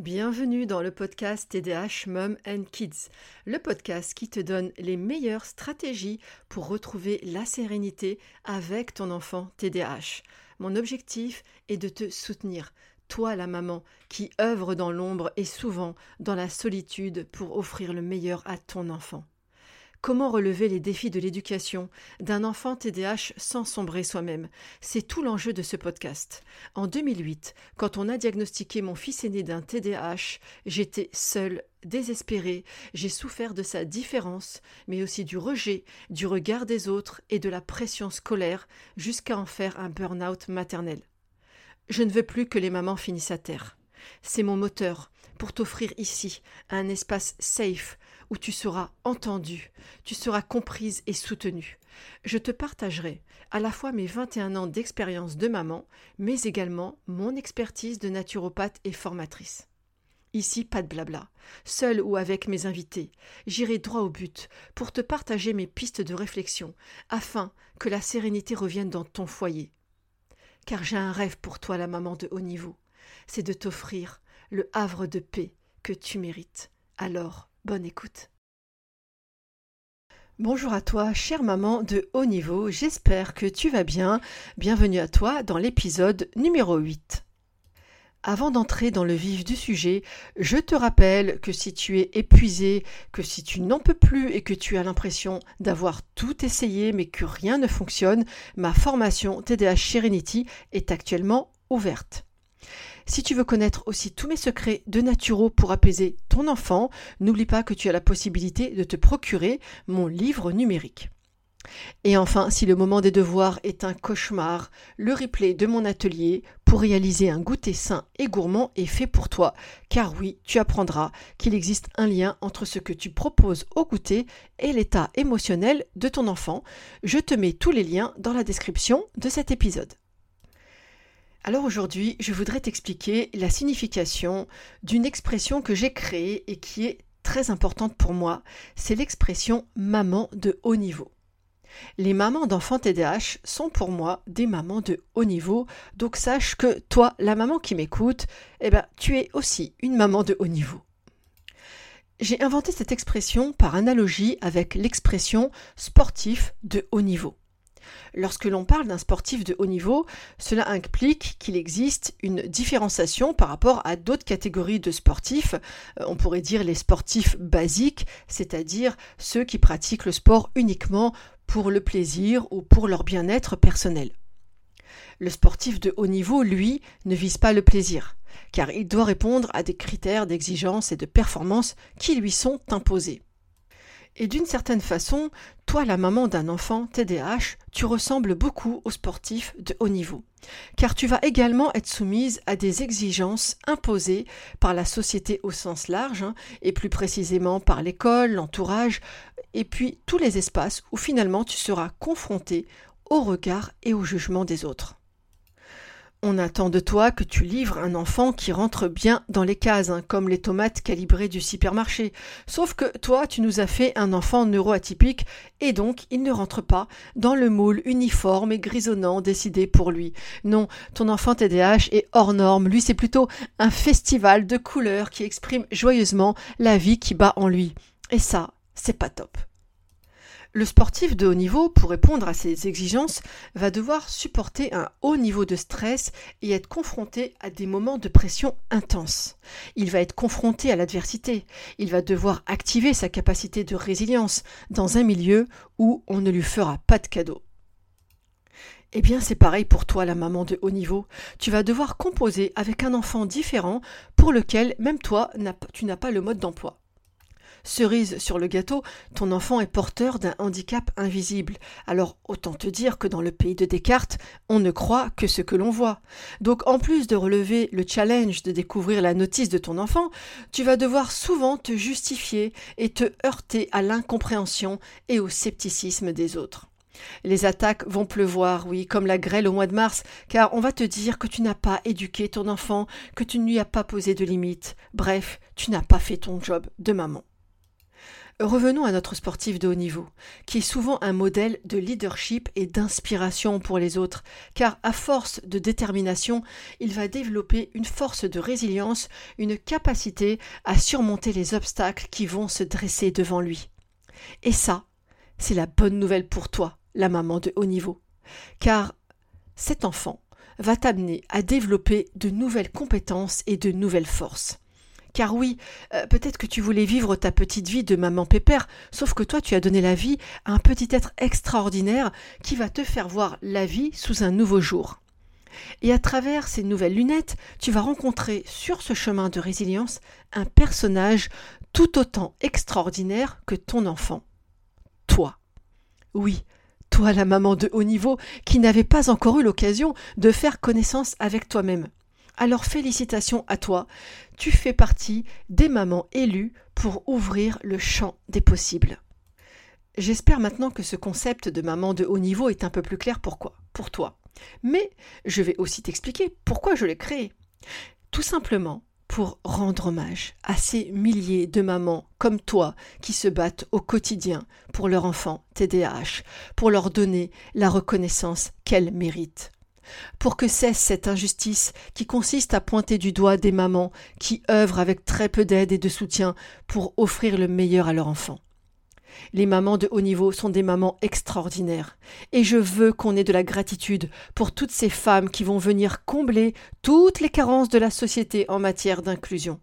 Bienvenue dans le podcast TDH Mom and Kids, le podcast qui te donne les meilleures stratégies pour retrouver la sérénité avec ton enfant TDH. Mon objectif est de te soutenir, toi la maman qui œuvre dans l'ombre et souvent dans la solitude pour offrir le meilleur à ton enfant. Comment relever les défis de l'éducation d'un enfant TDAH sans sombrer soi-même? C'est tout l'enjeu de ce podcast. En 2008, quand on a diagnostiqué mon fils aîné d'un TDAH, j'étais seule, désespérée, j'ai souffert de sa différence, mais aussi du rejet, du regard des autres et de la pression scolaire, jusqu'à en faire un burn-out maternel. Je ne veux plus que les mamans finissent à terre. C'est mon moteur pour t'offrir ici un espace safe où tu seras entendue, tu seras comprise et soutenue. Je te partagerai à la fois mes 21 ans d'expérience de maman, mais également mon expertise de naturopathe et formatrice. Ici, pas de blabla. Seul ou avec mes invités, j'irai droit au but pour te partager mes pistes de réflexion afin que la sérénité revienne dans ton foyer. Car j'ai un rêve pour toi, la maman de haut niveau. C'est de t'offrir le havre de paix que tu mérites. Alors, Bonne écoute. Bonjour à toi, chère maman de haut niveau, j'espère que tu vas bien. Bienvenue à toi dans l'épisode numéro 8. Avant d'entrer dans le vif du sujet, je te rappelle que si tu es épuisé, que si tu n'en peux plus et que tu as l'impression d'avoir tout essayé mais que rien ne fonctionne, ma formation TDH Serenity est actuellement ouverte. Si tu veux connaître aussi tous mes secrets de naturo pour apaiser ton enfant, n'oublie pas que tu as la possibilité de te procurer mon livre numérique. Et enfin, si le moment des devoirs est un cauchemar, le replay de mon atelier pour réaliser un goûter sain et gourmand est fait pour toi, car oui, tu apprendras qu'il existe un lien entre ce que tu proposes au goûter et l'état émotionnel de ton enfant. Je te mets tous les liens dans la description de cet épisode. Alors aujourd'hui, je voudrais t'expliquer la signification d'une expression que j'ai créée et qui est très importante pour moi, c'est l'expression maman de haut niveau. Les mamans d'enfants TDAH sont pour moi des mamans de haut niveau, donc sache que toi, la maman qui m'écoute, eh ben, tu es aussi une maman de haut niveau. J'ai inventé cette expression par analogie avec l'expression sportif de haut niveau. Lorsque l'on parle d'un sportif de haut niveau, cela implique qu'il existe une différenciation par rapport à d'autres catégories de sportifs. Euh, on pourrait dire les sportifs basiques, c'est-à-dire ceux qui pratiquent le sport uniquement pour le plaisir ou pour leur bien-être personnel. Le sportif de haut niveau, lui, ne vise pas le plaisir, car il doit répondre à des critères d'exigence et de performance qui lui sont imposés. Et d'une certaine façon, toi, la maman d'un enfant TDAH, tu ressembles beaucoup aux sportifs de haut niveau, car tu vas également être soumise à des exigences imposées par la société au sens large, hein, et plus précisément par l'école, l'entourage, et puis tous les espaces où finalement tu seras confronté au regard et au jugement des autres. On attend de toi que tu livres un enfant qui rentre bien dans les cases, hein, comme les tomates calibrées du supermarché. Sauf que toi, tu nous as fait un enfant neuroatypique, et donc il ne rentre pas dans le moule uniforme et grisonnant décidé pour lui. Non, ton enfant TDAH est hors norme. Lui, c'est plutôt un festival de couleurs qui exprime joyeusement la vie qui bat en lui. Et ça, c'est pas top. Le sportif de haut niveau, pour répondre à ces exigences, va devoir supporter un haut niveau de stress et être confronté à des moments de pression intense. Il va être confronté à l'adversité. Il va devoir activer sa capacité de résilience dans un milieu où on ne lui fera pas de cadeau. Eh bien, c'est pareil pour toi, la maman de haut niveau. Tu vas devoir composer avec un enfant différent pour lequel même toi, tu n'as pas le mode d'emploi. Cerise sur le gâteau, ton enfant est porteur d'un handicap invisible. Alors autant te dire que dans le pays de Descartes, on ne croit que ce que l'on voit. Donc en plus de relever le challenge de découvrir la notice de ton enfant, tu vas devoir souvent te justifier et te heurter à l'incompréhension et au scepticisme des autres. Les attaques vont pleuvoir, oui, comme la grêle au mois de mars, car on va te dire que tu n'as pas éduqué ton enfant, que tu ne lui as pas posé de limites. Bref, tu n'as pas fait ton job de maman. Revenons à notre sportif de haut niveau, qui est souvent un modèle de leadership et d'inspiration pour les autres, car à force de détermination, il va développer une force de résilience, une capacité à surmonter les obstacles qui vont se dresser devant lui. Et ça, c'est la bonne nouvelle pour toi, la maman de haut niveau, car cet enfant va t'amener à développer de nouvelles compétences et de nouvelles forces. Car oui, euh, peut-être que tu voulais vivre ta petite vie de maman pépère, sauf que toi tu as donné la vie à un petit être extraordinaire qui va te faire voir la vie sous un nouveau jour. Et à travers ces nouvelles lunettes, tu vas rencontrer sur ce chemin de résilience un personnage tout autant extraordinaire que ton enfant. Toi. Oui, toi la maman de haut niveau qui n'avait pas encore eu l'occasion de faire connaissance avec toi-même. Alors félicitations à toi, tu fais partie des mamans élues pour ouvrir le champ des possibles. J'espère maintenant que ce concept de maman de haut niveau est un peu plus clair pourquoi pour toi. Mais je vais aussi t'expliquer pourquoi je l'ai créé. Tout simplement pour rendre hommage à ces milliers de mamans comme toi qui se battent au quotidien pour leur enfant TDAH, pour leur donner la reconnaissance qu'elles méritent pour que cesse cette injustice qui consiste à pointer du doigt des mamans qui œuvrent avec très peu d'aide et de soutien pour offrir le meilleur à leur enfant. Les mamans de haut niveau sont des mamans extraordinaires, et je veux qu'on ait de la gratitude pour toutes ces femmes qui vont venir combler toutes les carences de la société en matière d'inclusion.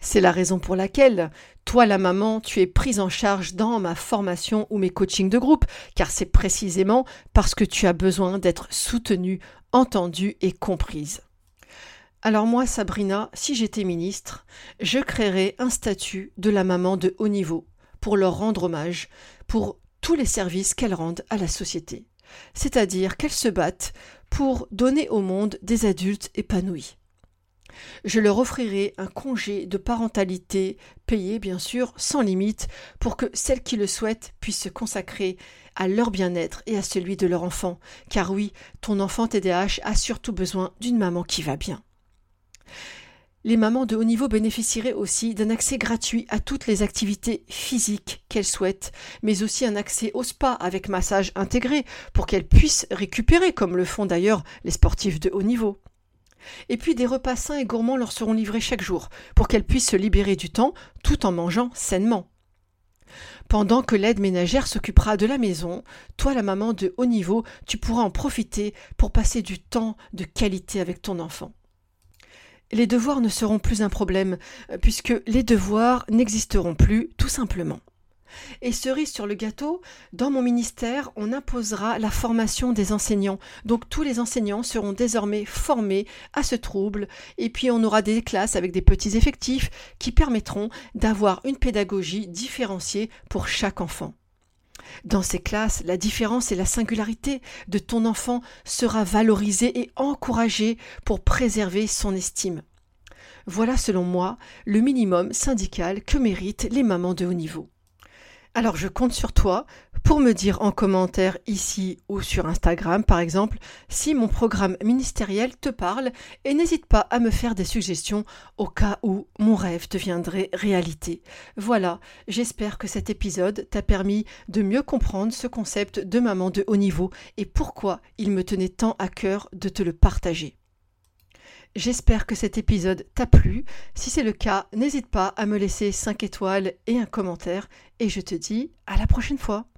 C'est la raison pour laquelle, toi la maman, tu es prise en charge dans ma formation ou mes coachings de groupe, car c'est précisément parce que tu as besoin d'être soutenue, entendue et comprise. Alors moi, Sabrina, si j'étais ministre, je créerais un statut de la maman de haut niveau pour leur rendre hommage pour tous les services qu'elles rendent à la société. C'est-à-dire qu'elles se battent pour donner au monde des adultes épanouis. Je leur offrirai un congé de parentalité payé, bien sûr, sans limite, pour que celles qui le souhaitent puissent se consacrer à leur bien-être et à celui de leur enfant. Car oui, ton enfant TDAH a surtout besoin d'une maman qui va bien. Les mamans de haut niveau bénéficieraient aussi d'un accès gratuit à toutes les activités physiques qu'elles souhaitent, mais aussi un accès au spa avec massage intégré pour qu'elles puissent récupérer, comme le font d'ailleurs les sportifs de haut niveau. Et puis des repas sains et gourmands leur seront livrés chaque jour, pour qu'elles puissent se libérer du temps tout en mangeant sainement. Pendant que l'aide ménagère s'occupera de la maison, toi la maman de haut niveau, tu pourras en profiter pour passer du temps de qualité avec ton enfant. Les devoirs ne seront plus un problème, puisque les devoirs n'existeront plus tout simplement. Et cerise sur le gâteau, dans mon ministère, on imposera la formation des enseignants. Donc tous les enseignants seront désormais formés à ce trouble et puis on aura des classes avec des petits effectifs qui permettront d'avoir une pédagogie différenciée pour chaque enfant. Dans ces classes, la différence et la singularité de ton enfant sera valorisée et encouragée pour préserver son estime. Voilà selon moi le minimum syndical que méritent les mamans de haut niveau. Alors je compte sur toi pour me dire en commentaire ici ou sur Instagram par exemple si mon programme ministériel te parle et n'hésite pas à me faire des suggestions au cas où mon rêve deviendrait réalité. Voilà, j'espère que cet épisode t'a permis de mieux comprendre ce concept de maman de haut niveau et pourquoi il me tenait tant à cœur de te le partager. J'espère que cet épisode t'a plu. Si c'est le cas, n'hésite pas à me laisser 5 étoiles et un commentaire. Et je te dis à la prochaine fois.